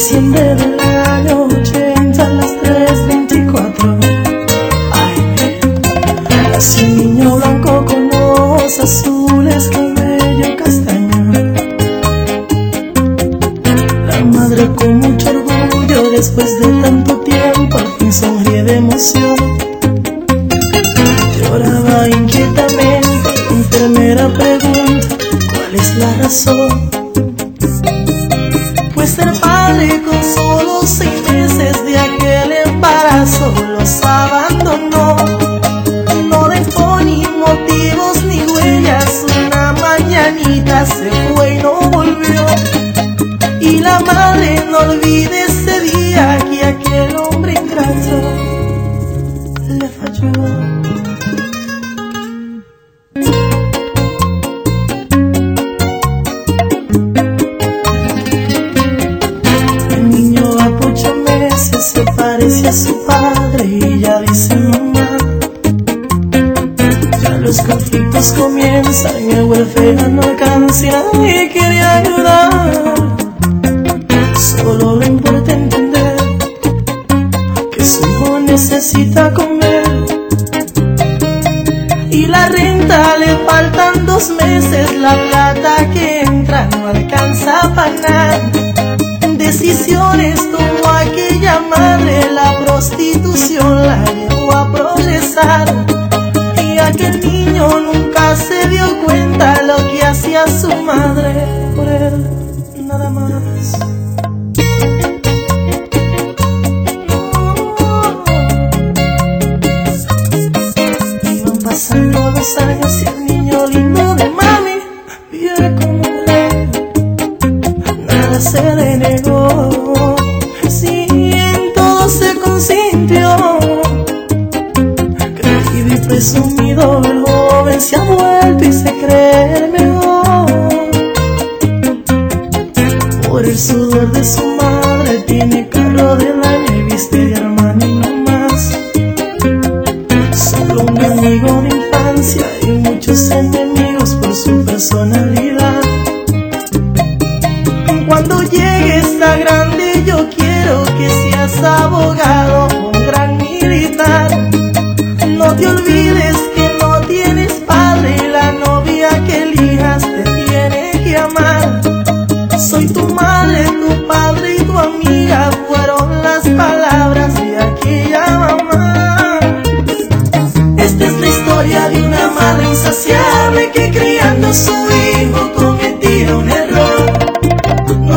diciembre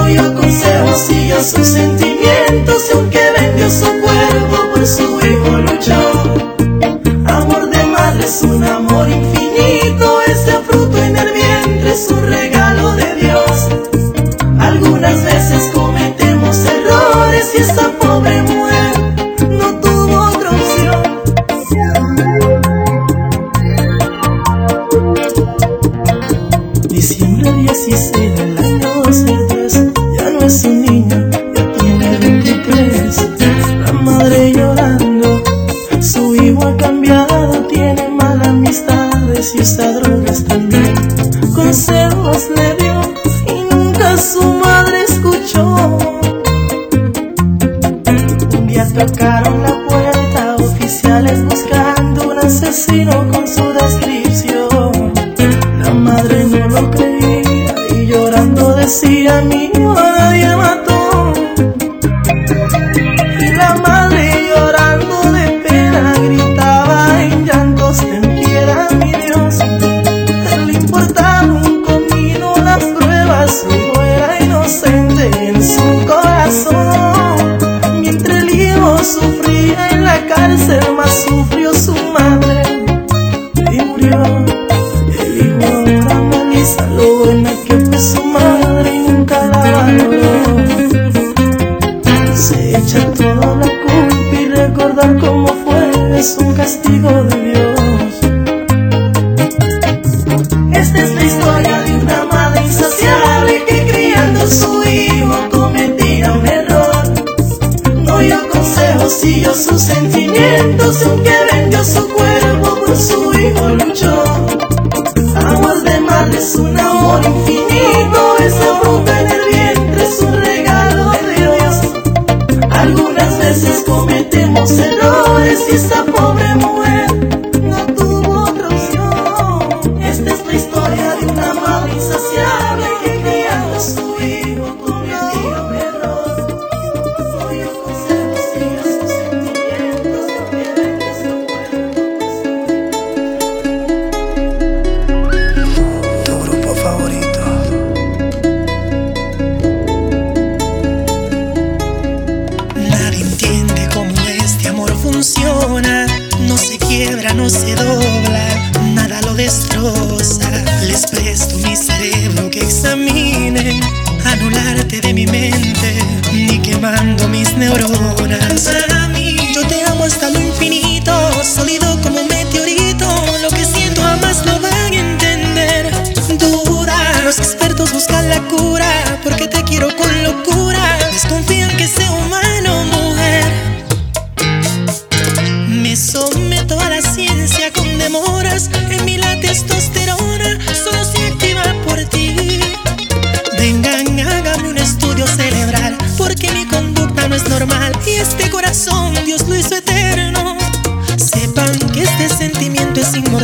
no yo aconsejo siga sus sentimientos aunque vendió su cuerpo por su hijo luchó. Amor de madre es un amor infinito.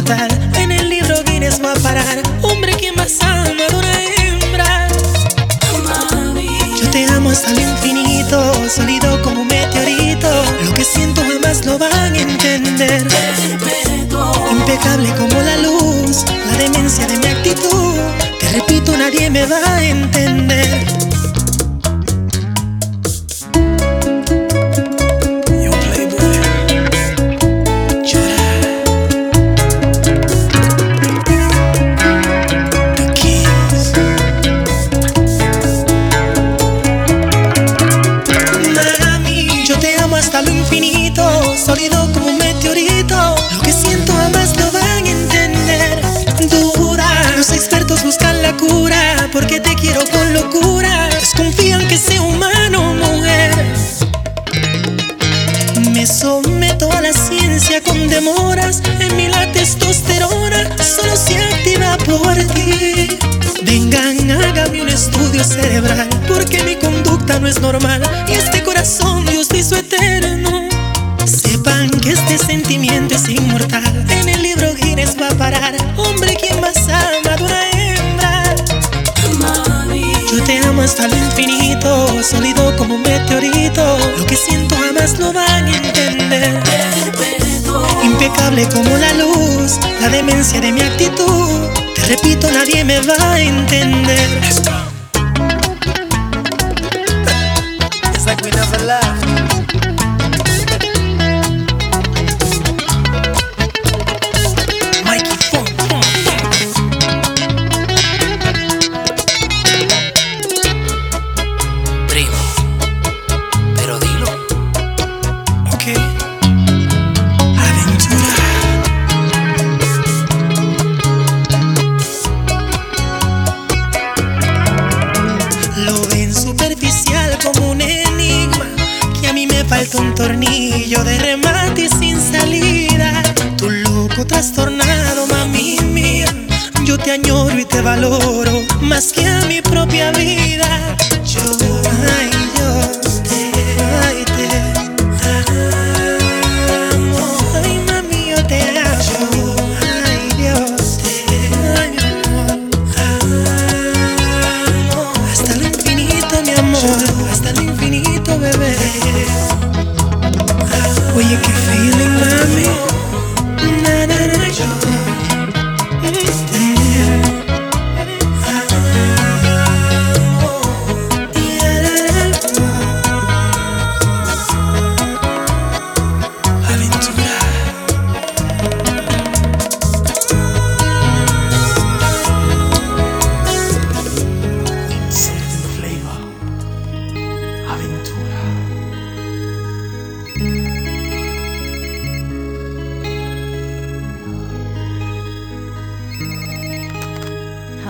En el libro Guinness va a parar. Hombre que más ama de una hembra. Yo te amo hasta el infinito, sólido como un meteorito. Lo que siento jamás lo van a entender. Impecable como la luz, la demencia de mi actitud. Te repito, nadie me va a entender. cerebral Porque mi conducta no es normal Y este corazón Dios hizo eterno. Sepan que este sentimiento es inmortal En el libro Guinness va a parar Hombre quien más ama de una hembra. Yo te amo hasta lo infinito Sólido como un meteorito Lo que siento jamás lo van a entender. Impecable como la luz La demencia de mi actitud Te repito, nadie me va a entender.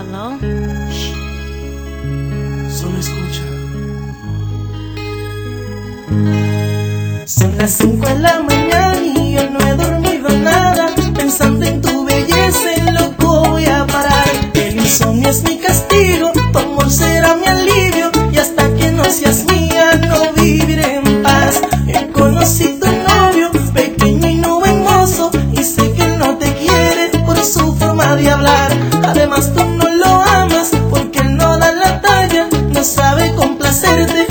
Hello. Solo escucha. Son las 5 de la mañana y yo no he dormido nada. Pensando en tu belleza, loco voy a parar. El insomnio es mi castigo. கருது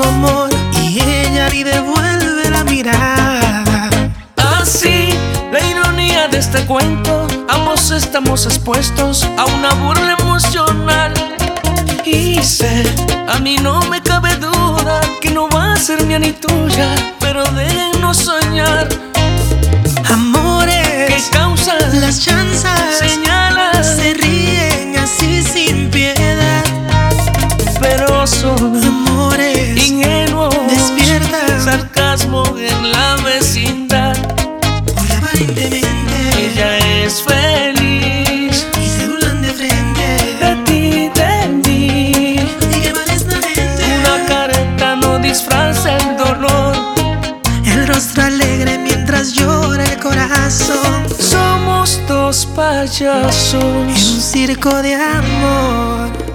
su amor y ella ni devuelve la mirada. Así, la ironía de este cuento, ambos estamos expuestos a una burla emocional. Y sé, a mí no me cabe duda que no va a ser mía ni tuya rechazos en un circo de amor.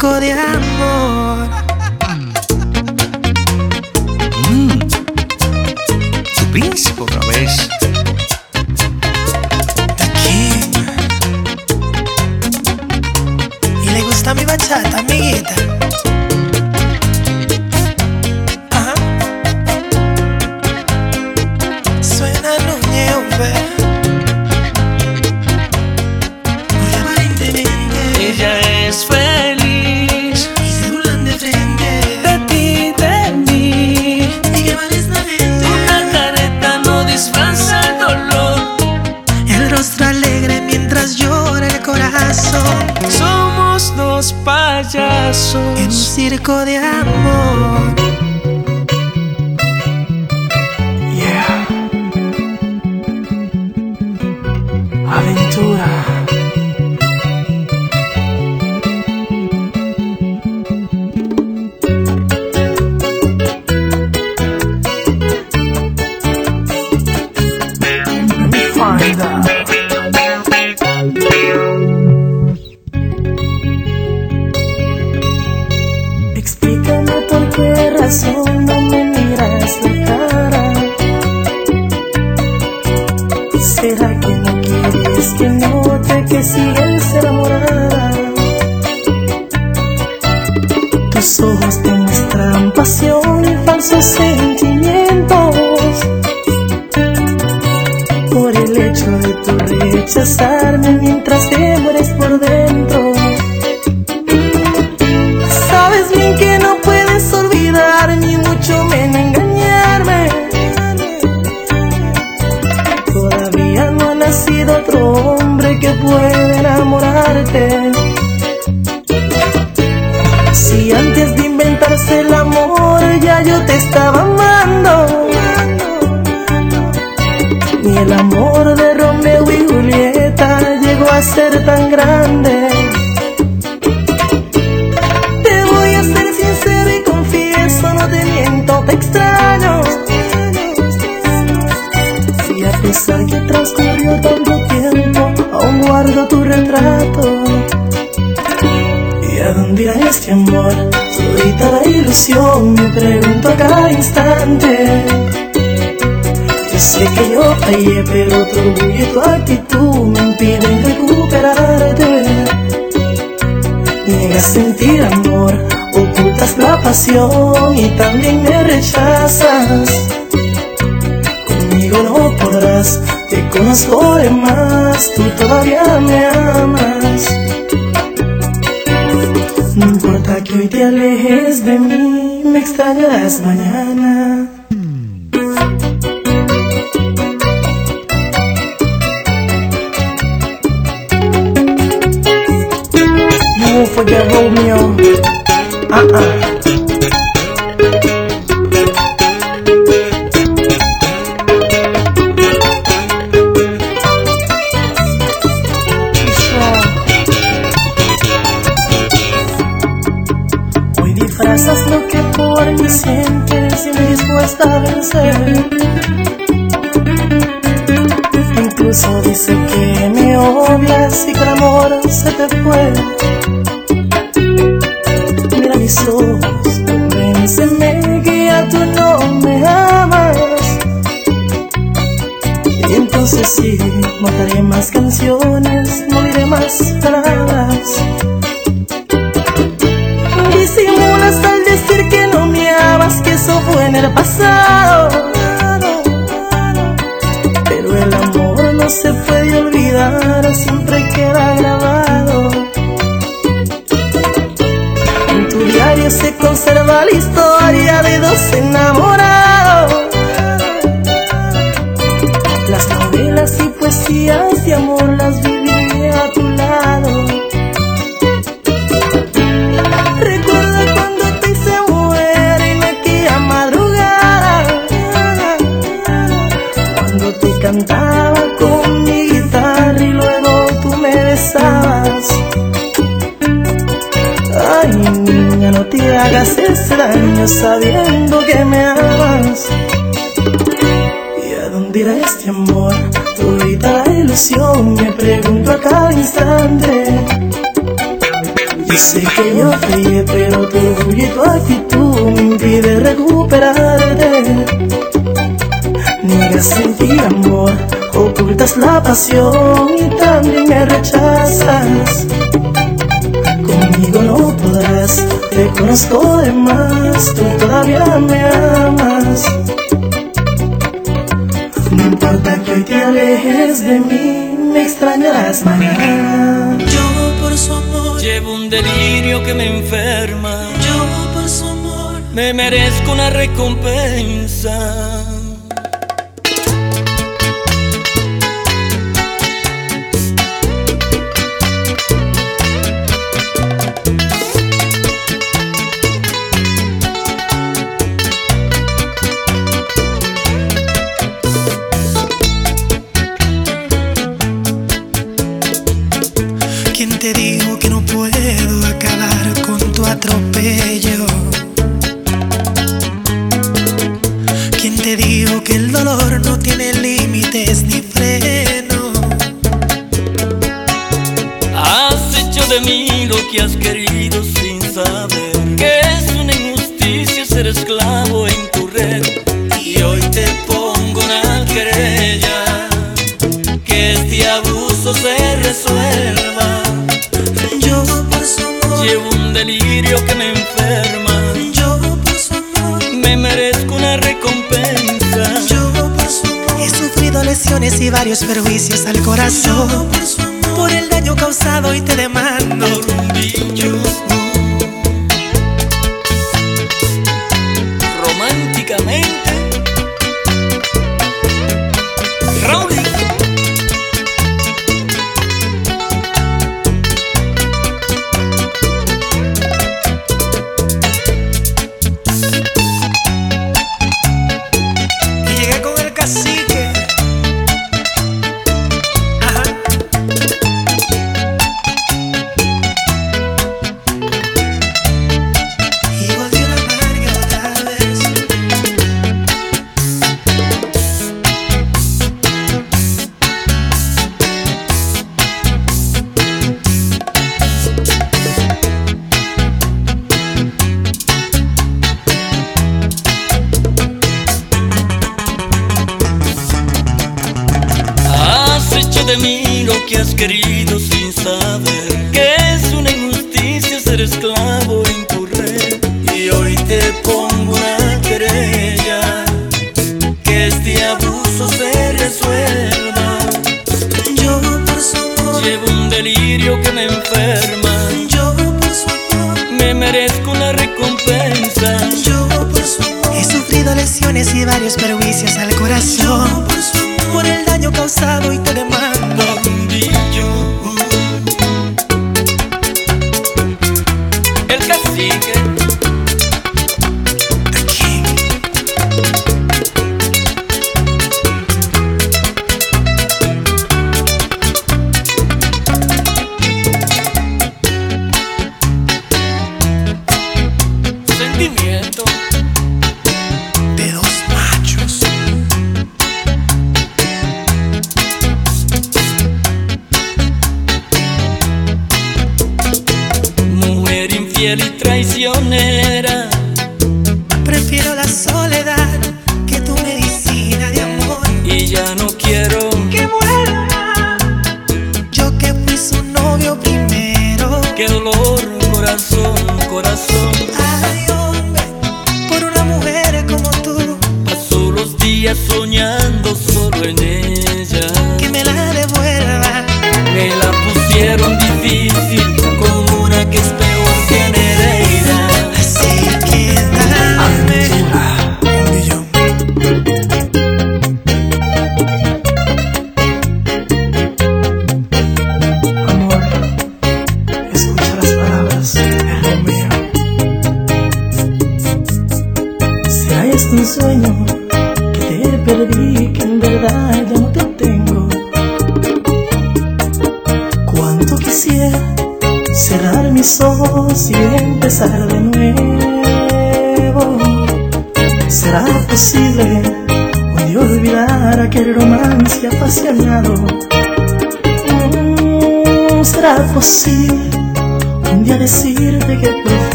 codeando circo orgullo y tu actitud me impiden recuperarte. Niegas sentir amor, ocultas la pasión y también me rechazas. Conmigo no podrás, te conozco de más, tú todavía me amas. No importa que hoy te alejes de mí, me extrañarás mañana. fue. Mira mis ojos, convénceme que ya tú no me amas. Y entonces sí, montaré más canciones. pasión y también me rechazas. Conmigo no podrás, te conozco de más, tú todavía me amas. No importa que hoy te alejes de mí, me extrañarás mañana. Yo por su amor llevo un delirio que me enferma. Yo por su amor me merezco una recompensa.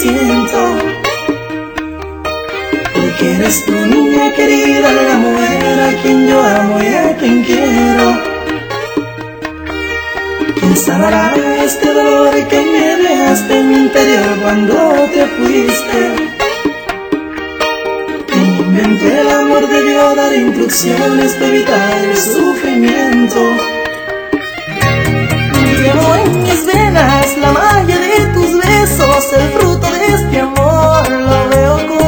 siento. Porque eres tu niña querida, la mujer a quien yo amo y a quien quiero. ¿Quién sanará este dolor que me dejaste en mi interior cuando te fuiste? ¿Quién inventé el amor debió dar instrucciones de evitar el sufrimiento? Llevo en mis venas la magia de tu mis besos, el fruto de este amor lo veo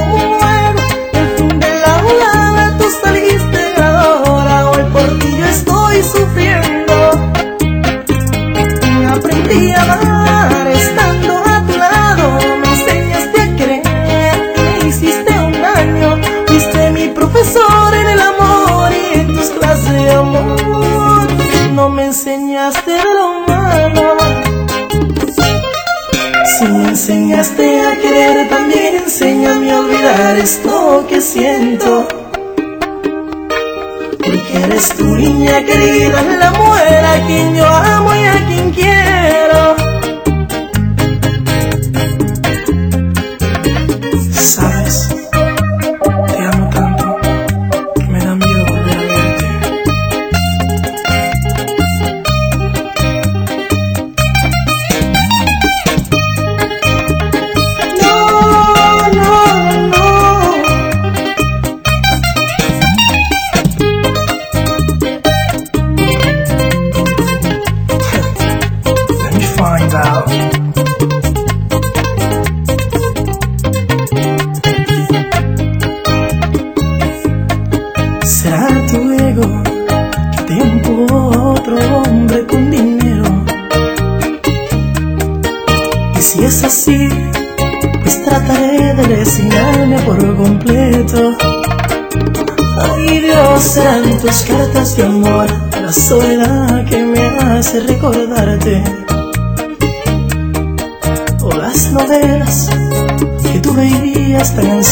enseñaste a querer, también enséñame a olvidar esto que siento. Porque eres tu niña querida, la mujer a quien yo amo y a quien quiero. Sabes hace recordarte. O las novelas que tú veías tan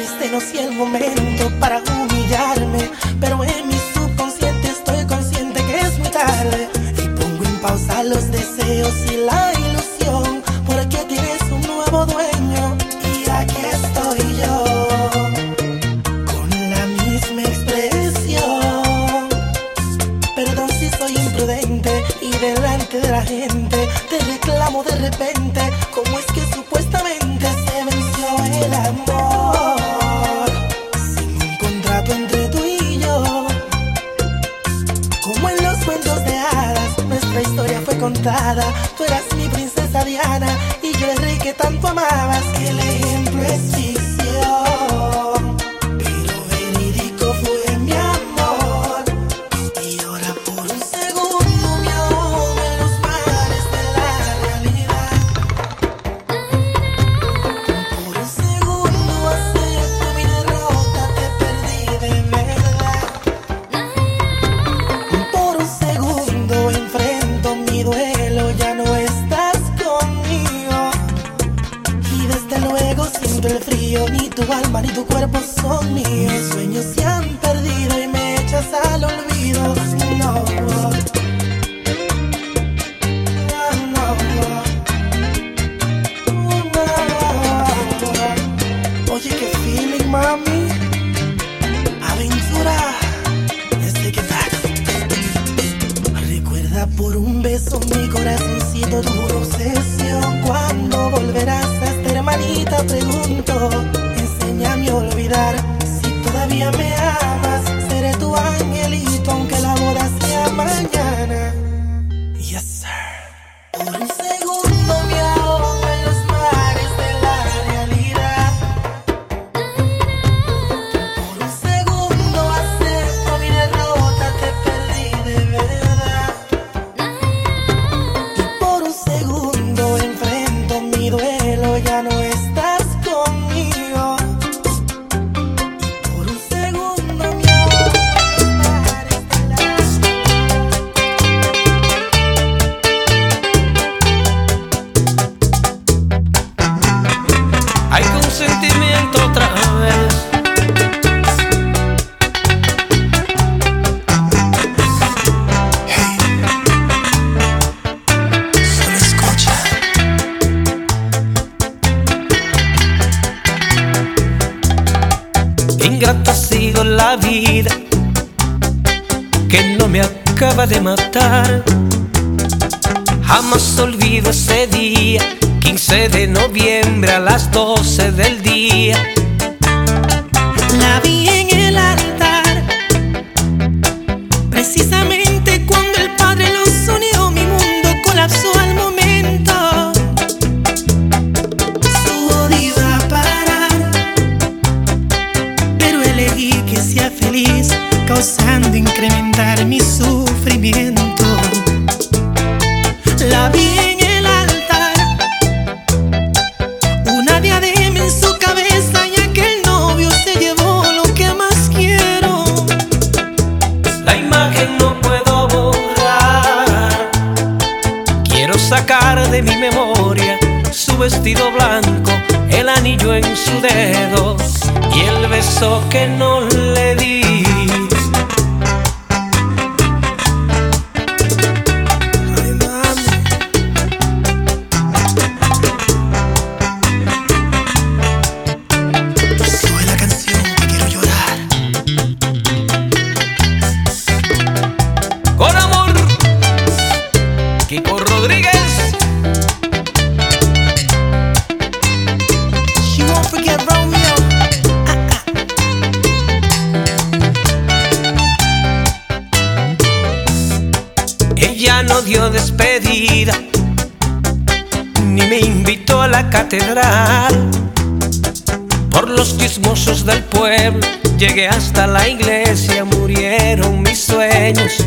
existe no si el momento para uno hacía feliz, causando incrementar mi sufrimiento. La vi en el altar, una diadema en su cabeza y aquel novio se llevó lo que más quiero. La imagen no puedo borrar, quiero sacar de mi memoria su vestido blanco, el anillo en su dedo y el beso que no le di. Por los chismosos del pueblo llegué hasta la iglesia, murieron mis sueños.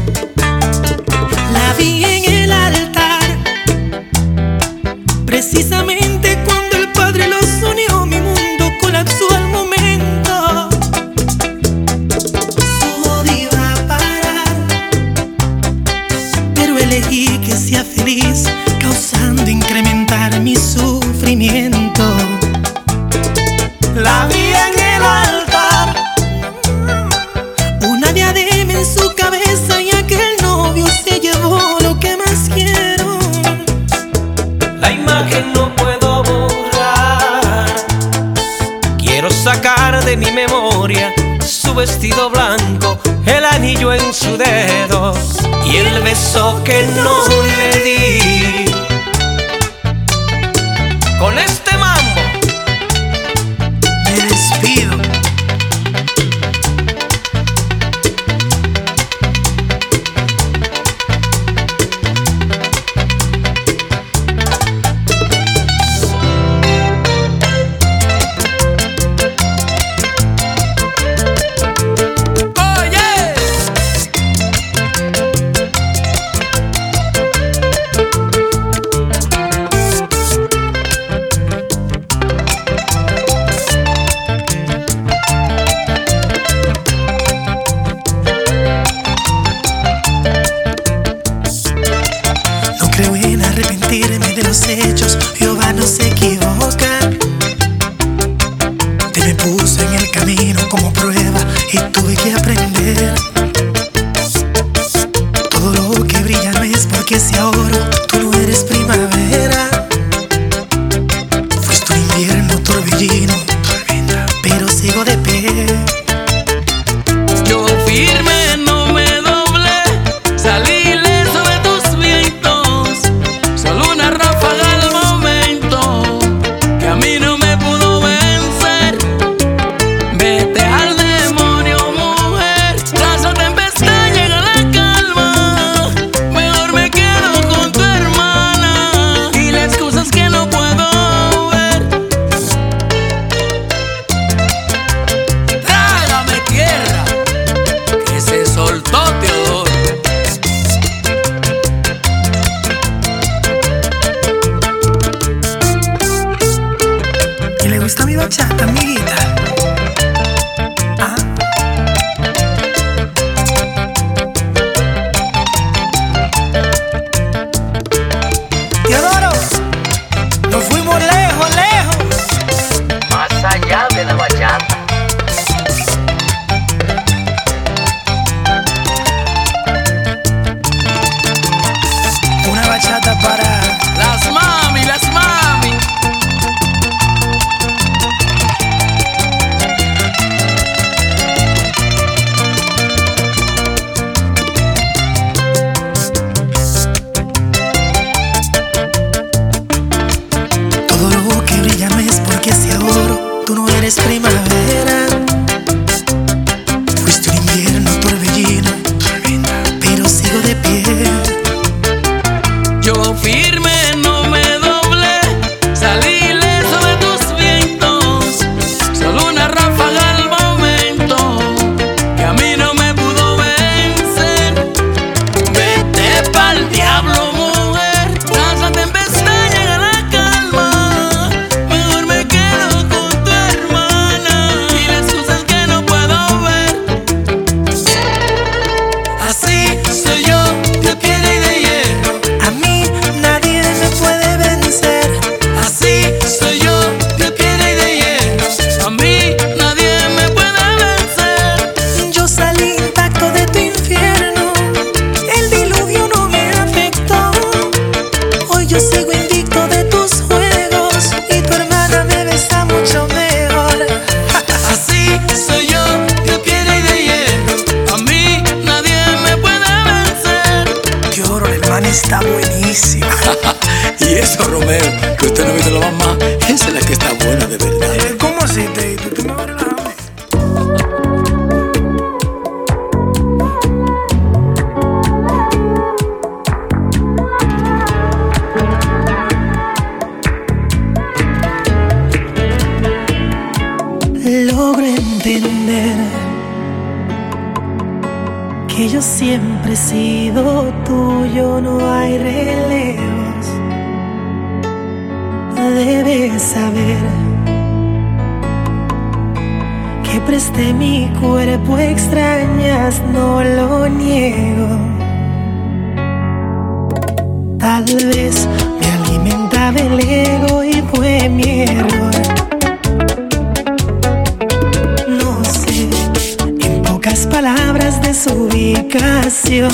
Ubicación.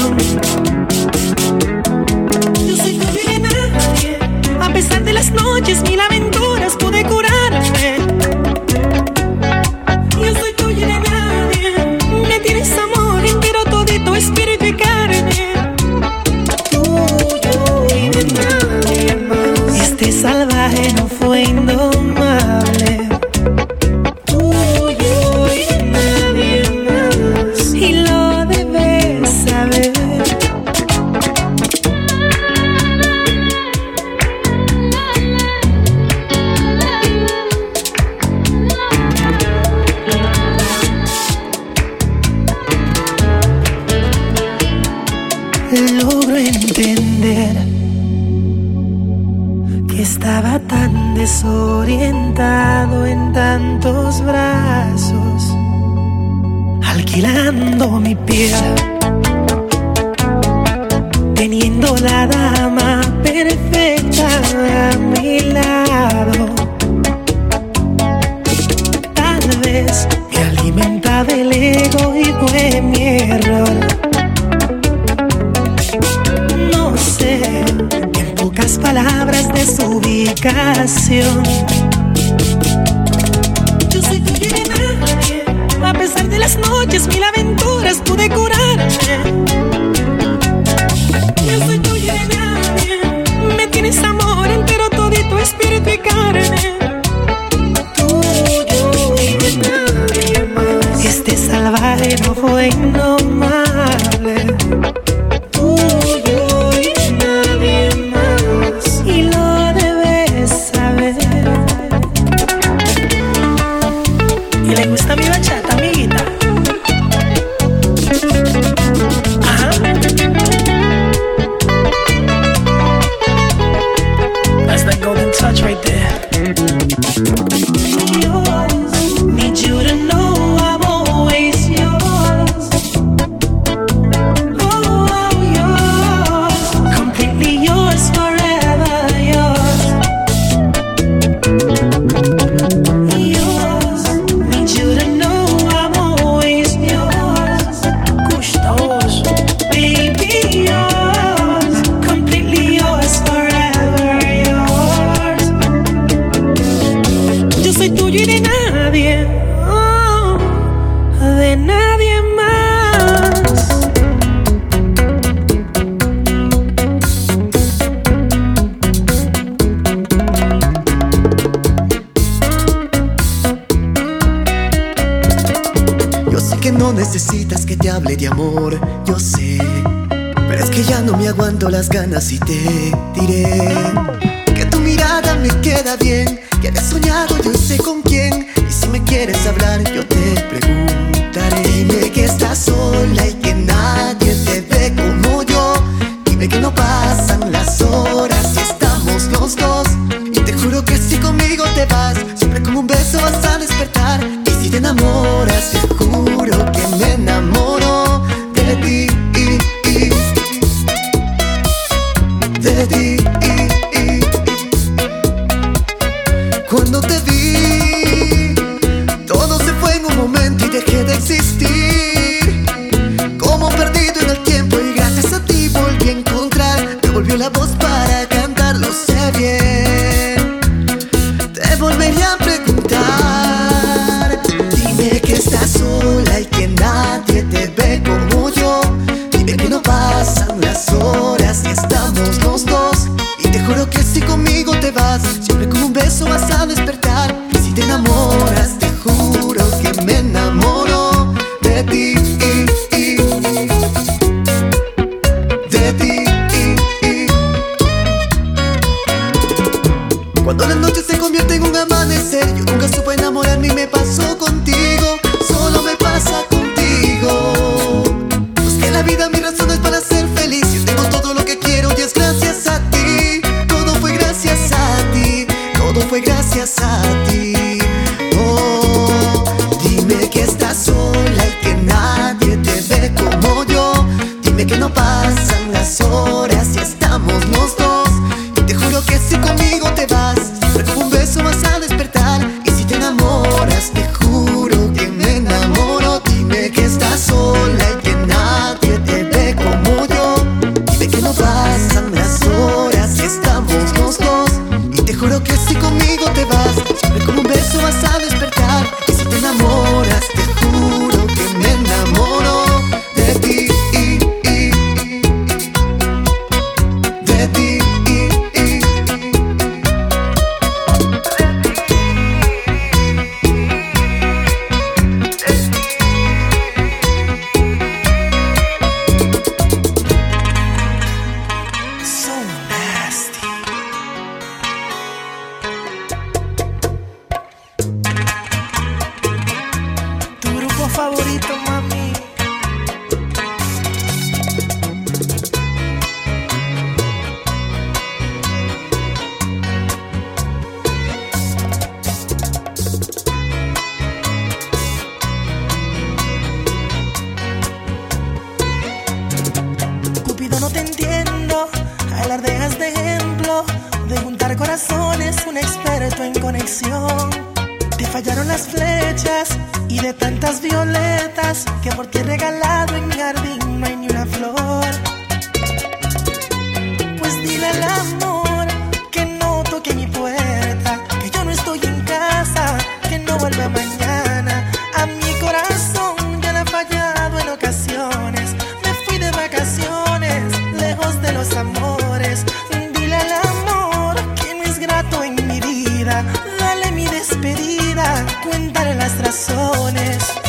Cuéntale las razones.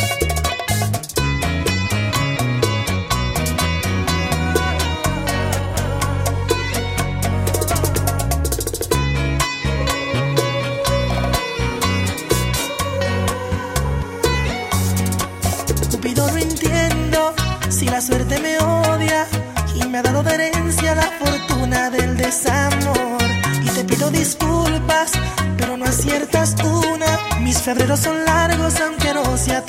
Febreros son largos aunque no sea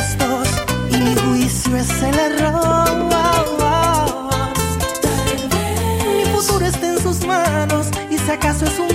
gestos y mi juicio es el error. Mi futuro está en sus manos y si acaso es un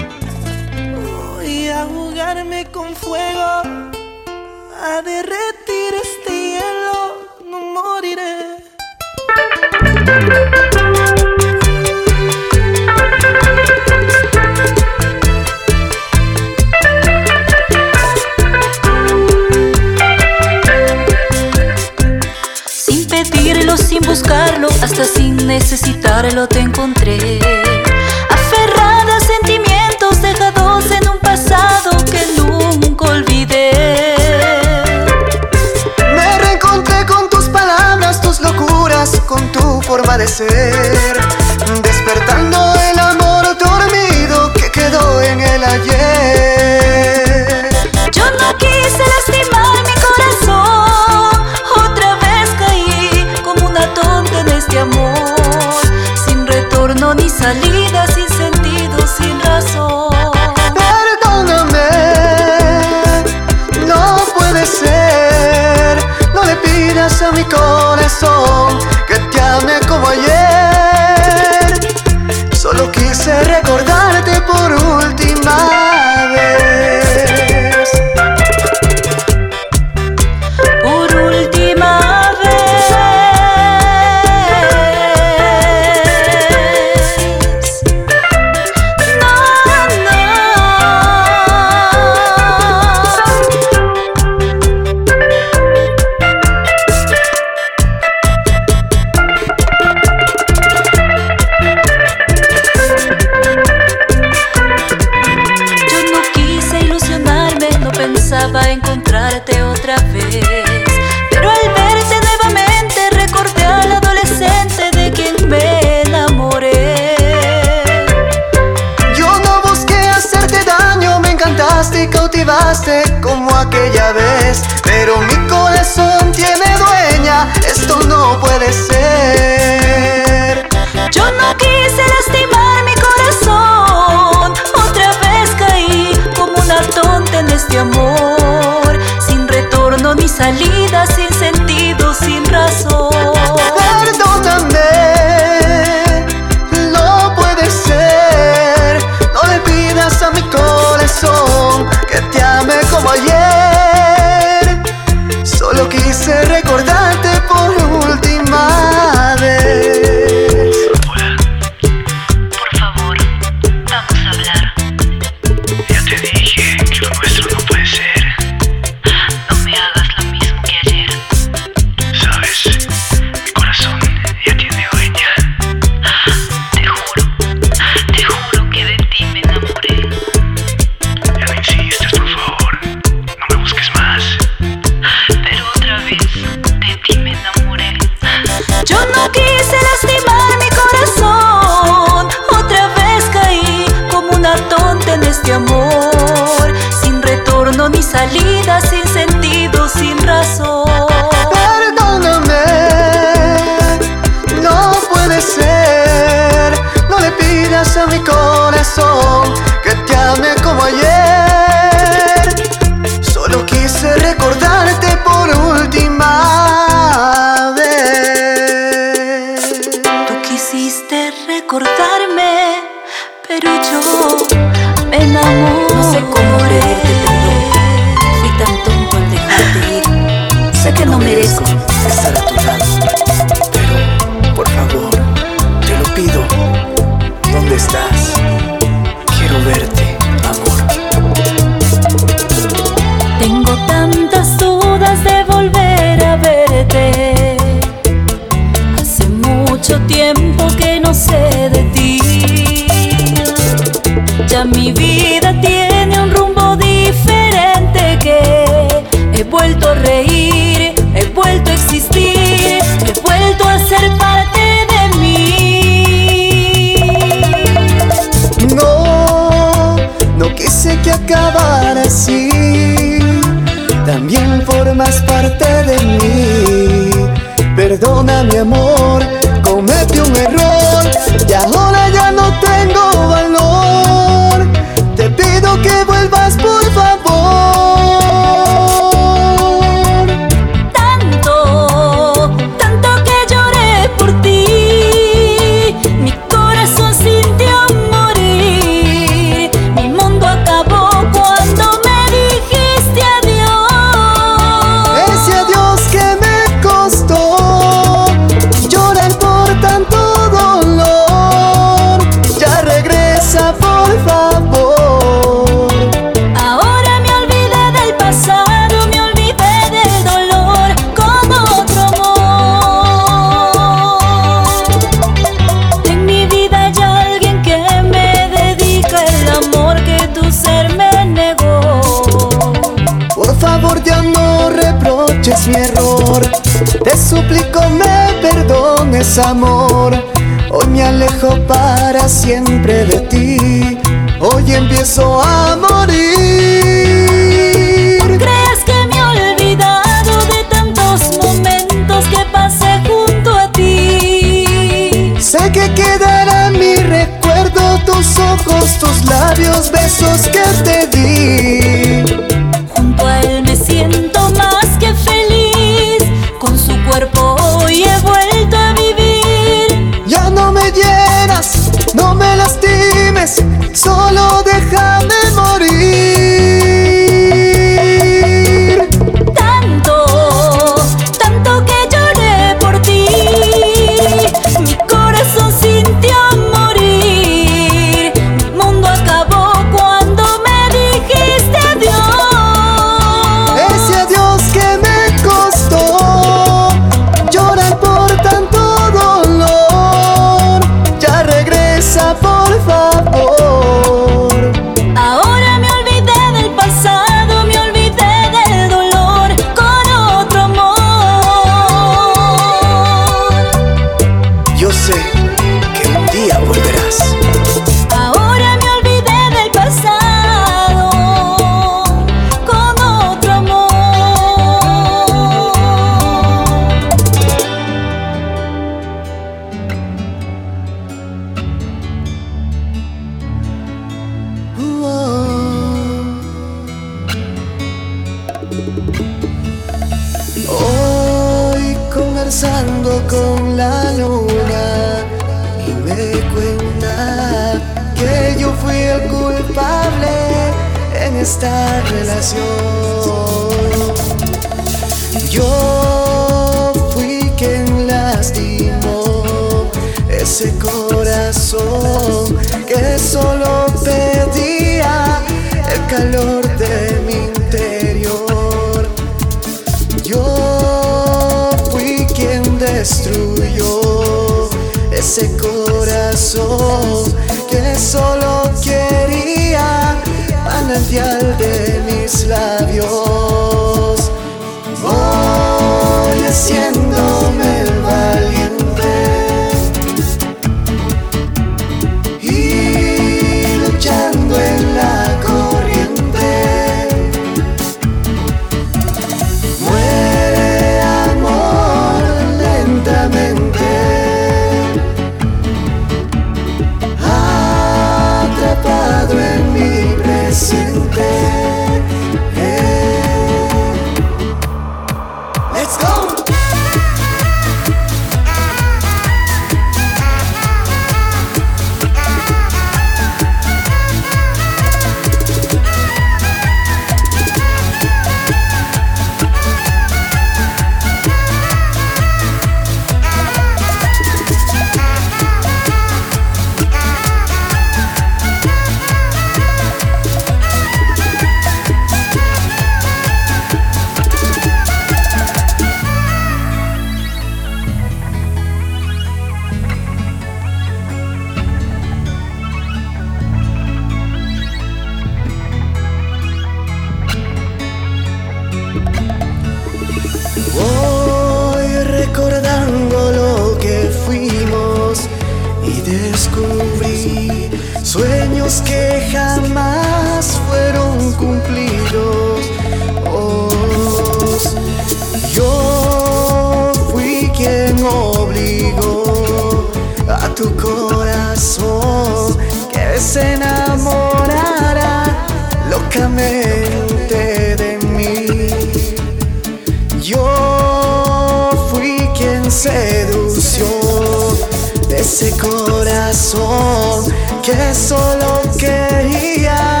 que solo quería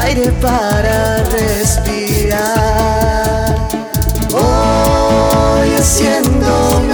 aire para respirar. Voy haciéndome